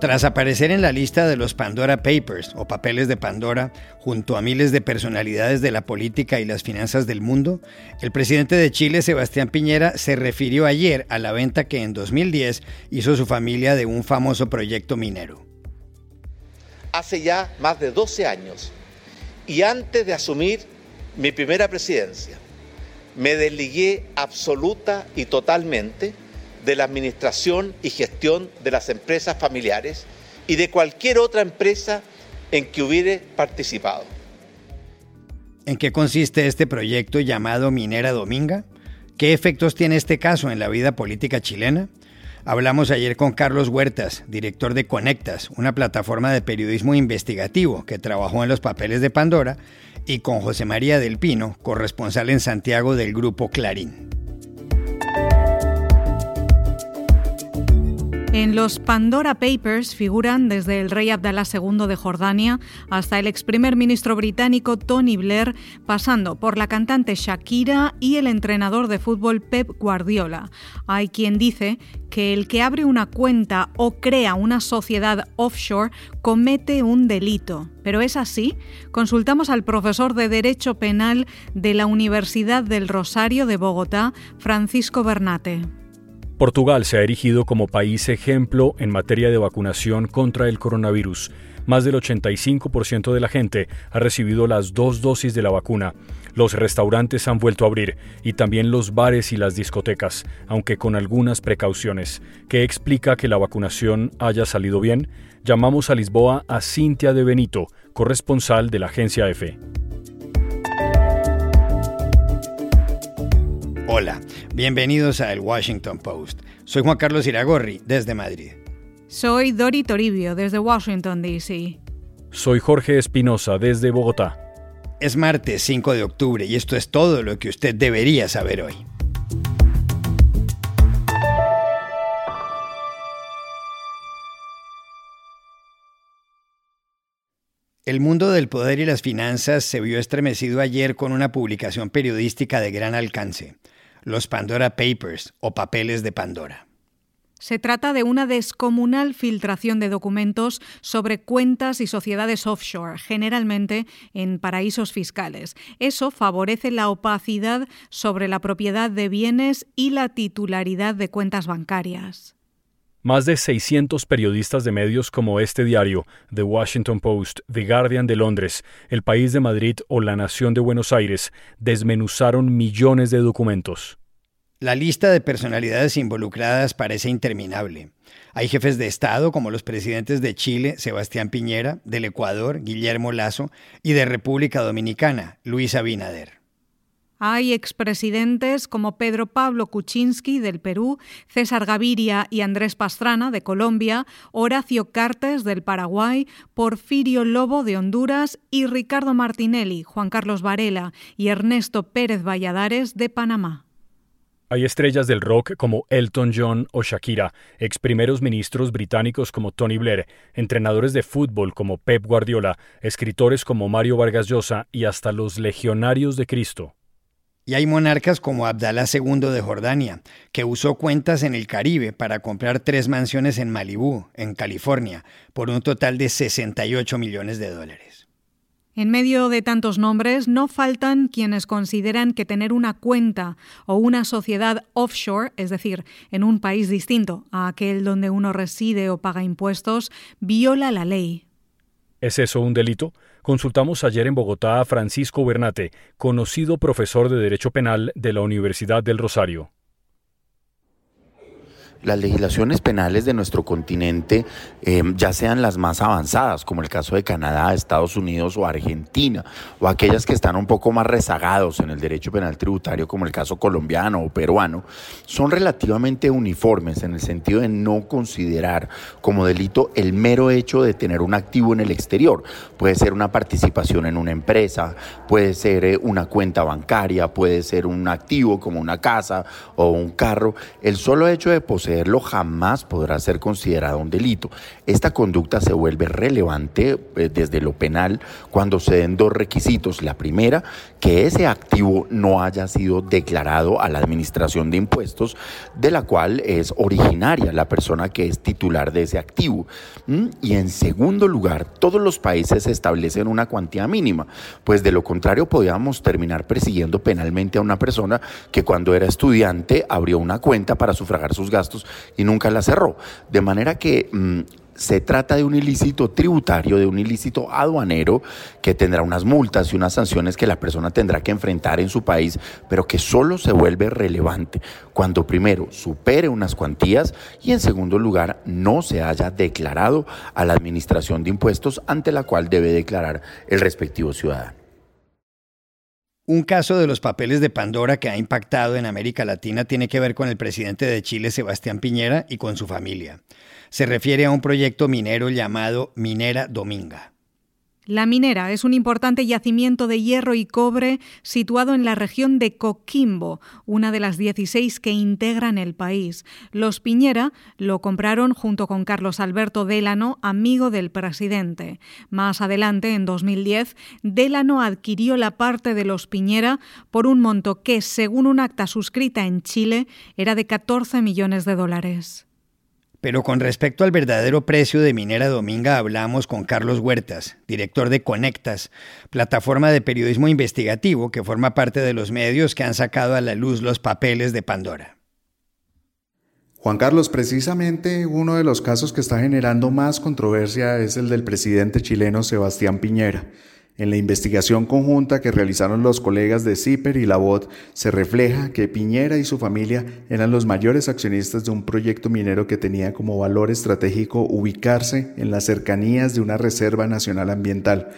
Tras aparecer en la lista de los Pandora Papers o papeles de Pandora junto a miles de personalidades de la política y las finanzas del mundo, el presidente de Chile, Sebastián Piñera, se refirió ayer a la venta que en 2010 hizo su familia de un famoso proyecto minero. Hace ya más de 12 años y antes de asumir mi primera presidencia, me desligué absoluta y totalmente de la administración y gestión de las empresas familiares y de cualquier otra empresa en que hubiere participado. ¿En qué consiste este proyecto llamado Minera Dominga? ¿Qué efectos tiene este caso en la vida política chilena? Hablamos ayer con Carlos Huertas, director de Conectas, una plataforma de periodismo investigativo que trabajó en los papeles de Pandora, y con José María del Pino, corresponsal en Santiago del grupo Clarín. En los Pandora Papers figuran desde el rey Abdalá II de Jordania hasta el ex primer ministro británico Tony Blair, pasando por la cantante Shakira y el entrenador de fútbol Pep Guardiola. Hay quien dice que el que abre una cuenta o crea una sociedad offshore comete un delito. ¿Pero es así? Consultamos al profesor de Derecho Penal de la Universidad del Rosario de Bogotá, Francisco Bernate. Portugal se ha erigido como país ejemplo en materia de vacunación contra el coronavirus. Más del 85% de la gente ha recibido las dos dosis de la vacuna. Los restaurantes han vuelto a abrir y también los bares y las discotecas, aunque con algunas precauciones. ¿Qué explica que la vacunación haya salido bien? Llamamos a Lisboa a Cintia de Benito, corresponsal de la agencia EFE. Hola, bienvenidos a El Washington Post. Soy Juan Carlos Iragorri, desde Madrid. Soy Dori Toribio, desde Washington, D.C. Soy Jorge Espinosa, desde Bogotá. Es martes 5 de octubre y esto es todo lo que usted debería saber hoy. El mundo del poder y las finanzas se vio estremecido ayer con una publicación periodística de gran alcance los Pandora Papers o papeles de Pandora. Se trata de una descomunal filtración de documentos sobre cuentas y sociedades offshore, generalmente en paraísos fiscales. Eso favorece la opacidad sobre la propiedad de bienes y la titularidad de cuentas bancarias. Más de 600 periodistas de medios como este diario, The Washington Post, The Guardian de Londres, El País de Madrid o La Nación de Buenos Aires desmenuzaron millones de documentos. La lista de personalidades involucradas parece interminable. Hay jefes de Estado como los presidentes de Chile, Sebastián Piñera, del Ecuador, Guillermo Lazo, y de República Dominicana, Luis Abinader. Hay expresidentes como Pedro Pablo Kuczynski del Perú, César Gaviria y Andrés Pastrana de Colombia, Horacio Cartes del Paraguay, Porfirio Lobo de Honduras y Ricardo Martinelli, Juan Carlos Varela y Ernesto Pérez Valladares de Panamá. Hay estrellas del rock como Elton John o Shakira, ex primeros ministros británicos como Tony Blair, entrenadores de fútbol como Pep Guardiola, escritores como Mario Vargas Llosa y hasta los legionarios de Cristo. Y hay monarcas como Abdalá II de Jordania, que usó cuentas en el Caribe para comprar tres mansiones en Malibú, en California, por un total de 68 millones de dólares. En medio de tantos nombres, no faltan quienes consideran que tener una cuenta o una sociedad offshore, es decir, en un país distinto a aquel donde uno reside o paga impuestos, viola la ley. ¿Es eso un delito? Consultamos ayer en Bogotá a Francisco Bernate, conocido profesor de Derecho Penal de la Universidad del Rosario. Las legislaciones penales de nuestro continente, eh, ya sean las más avanzadas, como el caso de Canadá, Estados Unidos o Argentina, o aquellas que están un poco más rezagados en el derecho penal tributario, como el caso colombiano o peruano, son relativamente uniformes en el sentido de no considerar como delito el mero hecho de tener un activo en el exterior. Puede ser una participación en una empresa, puede ser eh, una cuenta bancaria, puede ser un activo como una casa o un carro. El solo hecho de poseer jamás podrá ser considerado un delito. Esta conducta se vuelve relevante eh, desde lo penal cuando se den dos requisitos. La primera, que ese activo no haya sido declarado a la administración de impuestos, de la cual es originaria la persona que es titular de ese activo. Y en segundo lugar, todos los países establecen una cuantía mínima, pues de lo contrario podríamos terminar persiguiendo penalmente a una persona que cuando era estudiante abrió una cuenta para sufragar sus gastos y nunca la cerró. De manera que mm, se trata de un ilícito tributario, de un ilícito aduanero que tendrá unas multas y unas sanciones que la persona tendrá que enfrentar en su país, pero que solo se vuelve relevante cuando primero supere unas cuantías y en segundo lugar no se haya declarado a la administración de impuestos ante la cual debe declarar el respectivo ciudadano. Un caso de los papeles de Pandora que ha impactado en América Latina tiene que ver con el presidente de Chile, Sebastián Piñera, y con su familia. Se refiere a un proyecto minero llamado Minera Dominga. La minera es un importante yacimiento de hierro y cobre situado en la región de Coquimbo, una de las 16 que integran el país. Los Piñera lo compraron junto con Carlos Alberto Delano, amigo del presidente. Más adelante, en 2010, Delano adquirió la parte de los Piñera por un monto que, según un acta suscrita en Chile, era de 14 millones de dólares. Pero con respecto al verdadero precio de Minera Dominga hablamos con Carlos Huertas, director de Conectas, plataforma de periodismo investigativo que forma parte de los medios que han sacado a la luz los papeles de Pandora. Juan Carlos, precisamente uno de los casos que está generando más controversia es el del presidente chileno Sebastián Piñera. En la investigación conjunta que realizaron los colegas de CIPER y la BOT, se refleja que Piñera y su familia eran los mayores accionistas de un proyecto minero que tenía como valor estratégico ubicarse en las cercanías de una reserva nacional ambiental.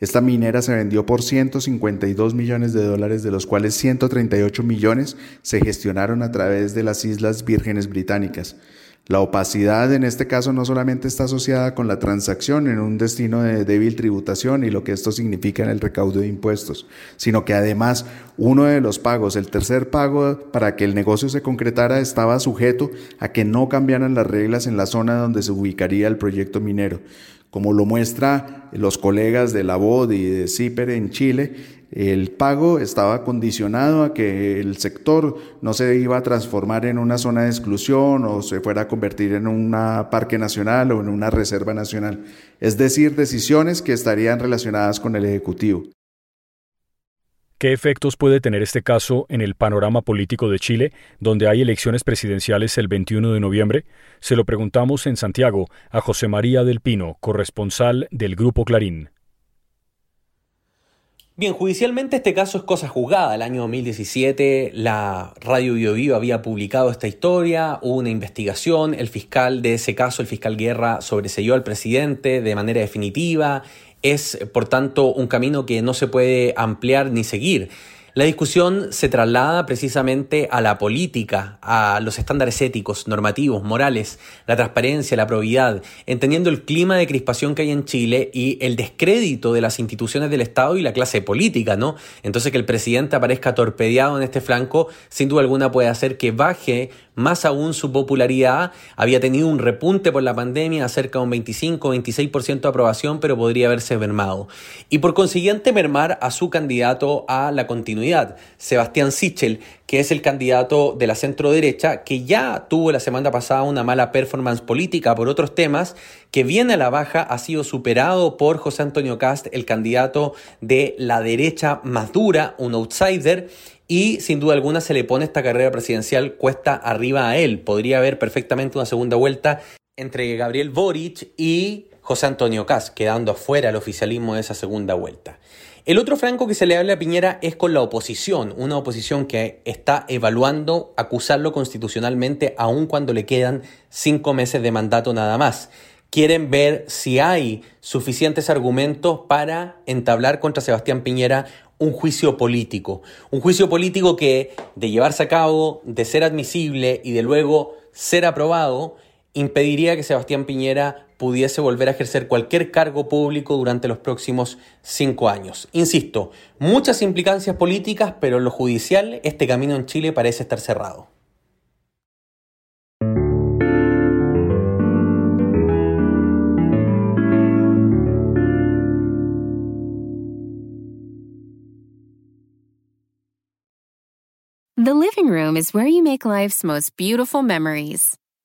Esta minera se vendió por 152 millones de dólares, de los cuales 138 millones se gestionaron a través de las Islas Vírgenes Británicas. La opacidad en este caso no solamente está asociada con la transacción en un destino de débil tributación y lo que esto significa en el recaudo de impuestos, sino que además uno de los pagos, el tercer pago para que el negocio se concretara, estaba sujeto a que no cambiaran las reglas en la zona donde se ubicaría el proyecto minero. Como lo muestra los colegas de la BOD y de CIPER en Chile, el pago estaba condicionado a que el sector no se iba a transformar en una zona de exclusión o se fuera a convertir en un parque nacional o en una reserva nacional. Es decir, decisiones que estarían relacionadas con el Ejecutivo. ¿Qué efectos puede tener este caso en el panorama político de Chile, donde hay elecciones presidenciales el 21 de noviembre? Se lo preguntamos en Santiago a José María del Pino, corresponsal del Grupo Clarín. Bien, judicialmente este caso es cosa juzgada. El año 2017 la Radio Bio, había publicado esta historia, hubo una investigación, el fiscal de ese caso, el fiscal Guerra, sobreseyó al presidente de manera definitiva es, por tanto, un camino que no se puede ampliar ni seguir. La discusión se traslada precisamente a la política, a los estándares éticos, normativos, morales, la transparencia, la probidad, entendiendo el clima de crispación que hay en Chile y el descrédito de las instituciones del Estado y la clase política, ¿no? Entonces que el presidente aparezca torpedeado en este flanco, sin duda alguna puede hacer que baje más aún su popularidad. Había tenido un repunte por la pandemia, cerca de un 25-26% de aprobación, pero podría haberse mermado. Y por consiguiente mermar a su candidato a la continuidad, Sebastián Sichel, que es el candidato de la centro derecha, que ya tuvo la semana pasada una mala performance política por otros temas, que viene a la baja, ha sido superado por José Antonio Cast, el candidato de la derecha más dura, un outsider, y sin duda alguna se le pone esta carrera presidencial cuesta arriba a él. Podría haber perfectamente una segunda vuelta entre Gabriel Boric y José Antonio Cas, quedando afuera el oficialismo de esa segunda vuelta. El otro franco que se le habla a Piñera es con la oposición, una oposición que está evaluando acusarlo constitucionalmente aun cuando le quedan cinco meses de mandato nada más. Quieren ver si hay suficientes argumentos para entablar contra Sebastián Piñera un juicio político. Un juicio político que, de llevarse a cabo, de ser admisible y de luego ser aprobado, impediría que Sebastián Piñera pudiese volver a ejercer cualquier cargo público durante los próximos cinco años. Insisto, muchas implicancias políticas, pero en lo judicial este camino en Chile parece estar cerrado. The living room is where you make life's most beautiful memories.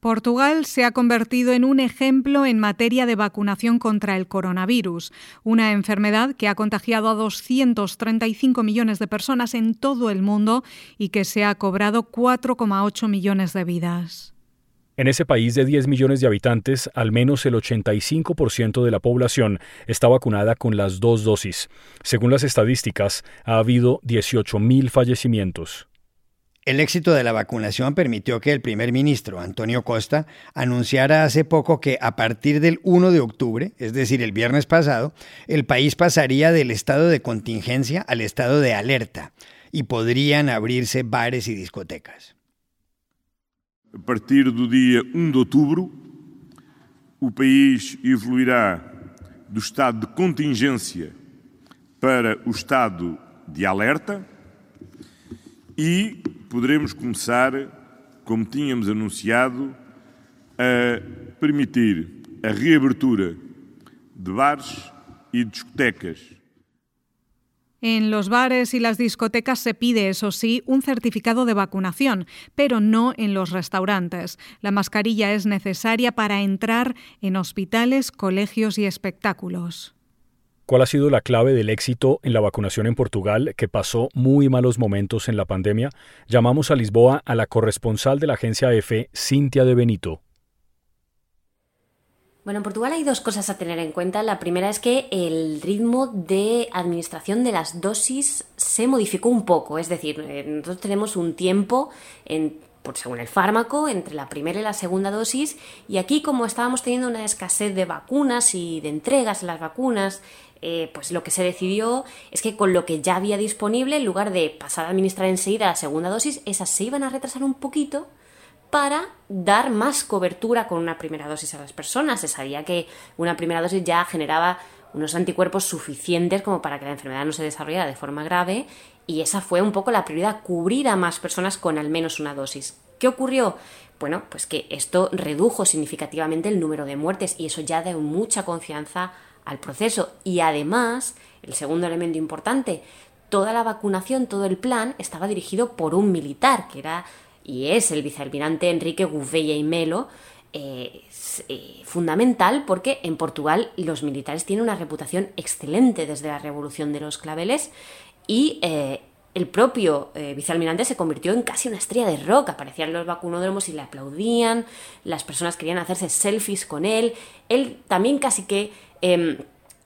Portugal se ha convertido en un ejemplo en materia de vacunación contra el coronavirus, una enfermedad que ha contagiado a 235 millones de personas en todo el mundo y que se ha cobrado 4,8 millones de vidas. En ese país de 10 millones de habitantes, al menos el 85% de la población está vacunada con las dos dosis. Según las estadísticas, ha habido 18.000 fallecimientos. El éxito de la vacunación permitió que el primer ministro, Antonio Costa, anunciara hace poco que a partir del 1 de octubre, es decir, el viernes pasado, el país pasaría del estado de contingencia al estado de alerta y podrían abrirse bares y discotecas. A partir del día 1 de octubre, el país evoluirá del estado de contingencia para el estado de alerta y poderemos começar, como tínhamos anunciado, a permitir a reabertura de bares y discotecas. En los bares y las discotecas se pide, eso sí, un certificado de vacunación, pero no en los restaurantes. La mascarilla es necesaria para entrar en hospitales, colegios y espectáculos. ¿Cuál ha sido la clave del éxito en la vacunación en Portugal, que pasó muy malos momentos en la pandemia? Llamamos a Lisboa a la corresponsal de la agencia EFE, Cintia de Benito. Bueno, en Portugal hay dos cosas a tener en cuenta. La primera es que el ritmo de administración de las dosis se modificó un poco. Es decir, eh, nosotros tenemos un tiempo por según el fármaco, entre la primera y la segunda dosis, y aquí como estábamos teniendo una escasez de vacunas y de entregas de las vacunas, eh, pues lo que se decidió es que con lo que ya había disponible, en lugar de pasar a administrar enseguida la segunda dosis, esas se iban a retrasar un poquito para dar más cobertura con una primera dosis a las personas. Se sabía que una primera dosis ya generaba unos anticuerpos suficientes como para que la enfermedad no se desarrollara de forma grave y esa fue un poco la prioridad, cubrir a más personas con al menos una dosis. ¿Qué ocurrió? Bueno, pues que esto redujo significativamente el número de muertes y eso ya da mucha confianza al proceso. Y además, el segundo elemento importante, toda la vacunación, todo el plan estaba dirigido por un militar, que era y es el vicealmirante Enrique Gouveia y Melo, eh, eh, fundamental porque en Portugal los militares tienen una reputación excelente desde la revolución de los claveles y eh, el propio vicealmirante se convirtió en casi una estrella de rock. Aparecían los vacunódromos y le aplaudían, las personas querían hacerse selfies con él. Él también casi que em,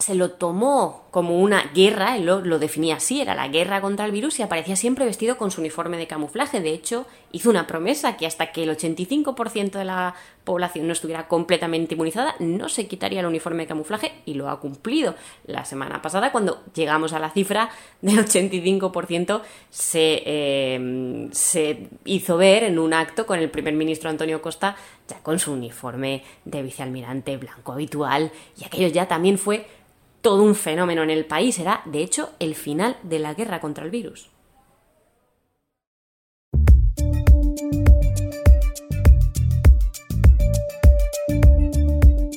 se lo tomó como una guerra, él lo, definía así, era la guerra contra el virus y aparecía siempre vestido con su uniforme de camuflaje. De hecho, hizo una promesa que hasta que el 85% de la población no estuviera completamente inmunizada, no se quitaría el uniforme de camuflaje y lo ha cumplido. La semana pasada, cuando llegamos a la cifra del 85%, se, eh, se hizo ver en un acto con el primer ministro Antonio Costa, ya con su uniforme de vicealmirante blanco habitual, y aquello ya también fue todo un fenómeno en el país. Era, de hecho, el final de la guerra contra el virus.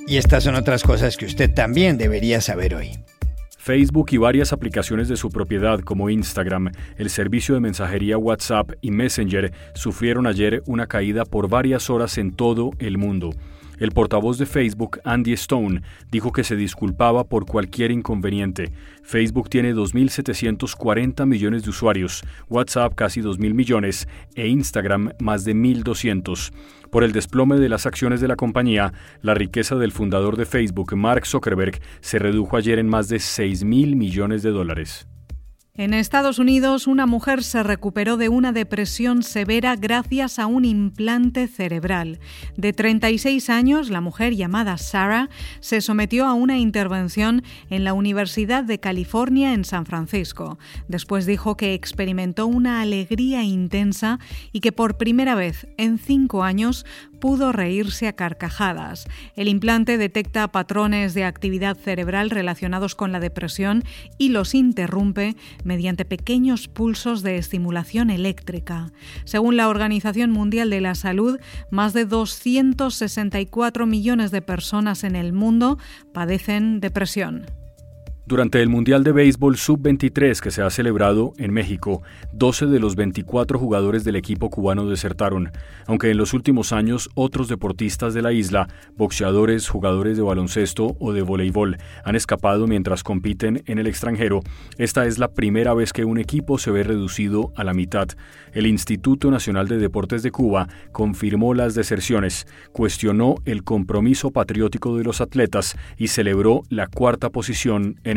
Y estas son otras cosas que usted también debería saber hoy. Facebook y varias aplicaciones de su propiedad como Instagram, el servicio de mensajería WhatsApp y Messenger sufrieron ayer una caída por varias horas en todo el mundo. El portavoz de Facebook, Andy Stone, dijo que se disculpaba por cualquier inconveniente. Facebook tiene 2.740 millones de usuarios, WhatsApp casi 2.000 millones e Instagram más de 1.200. Por el desplome de las acciones de la compañía, la riqueza del fundador de Facebook, Mark Zuckerberg, se redujo ayer en más de 6.000 millones de dólares. En Estados Unidos, una mujer se recuperó de una depresión severa gracias a un implante cerebral. De 36 años, la mujer llamada Sarah se sometió a una intervención en la Universidad de California en San Francisco. Después dijo que experimentó una alegría intensa y que por primera vez en cinco años pudo reírse a carcajadas. El implante detecta patrones de actividad cerebral relacionados con la depresión y los interrumpe mediante pequeños pulsos de estimulación eléctrica. Según la Organización Mundial de la Salud, más de 264 millones de personas en el mundo padecen depresión. Durante el Mundial de Béisbol Sub-23 que se ha celebrado en México, 12 de los 24 jugadores del equipo cubano desertaron, aunque en los últimos años otros deportistas de la isla, boxeadores, jugadores de baloncesto o de voleibol, han escapado mientras compiten en el extranjero. Esta es la primera vez que un equipo se ve reducido a la mitad. El Instituto Nacional de Deportes de Cuba confirmó las deserciones, cuestionó el compromiso patriótico de los atletas y celebró la cuarta posición en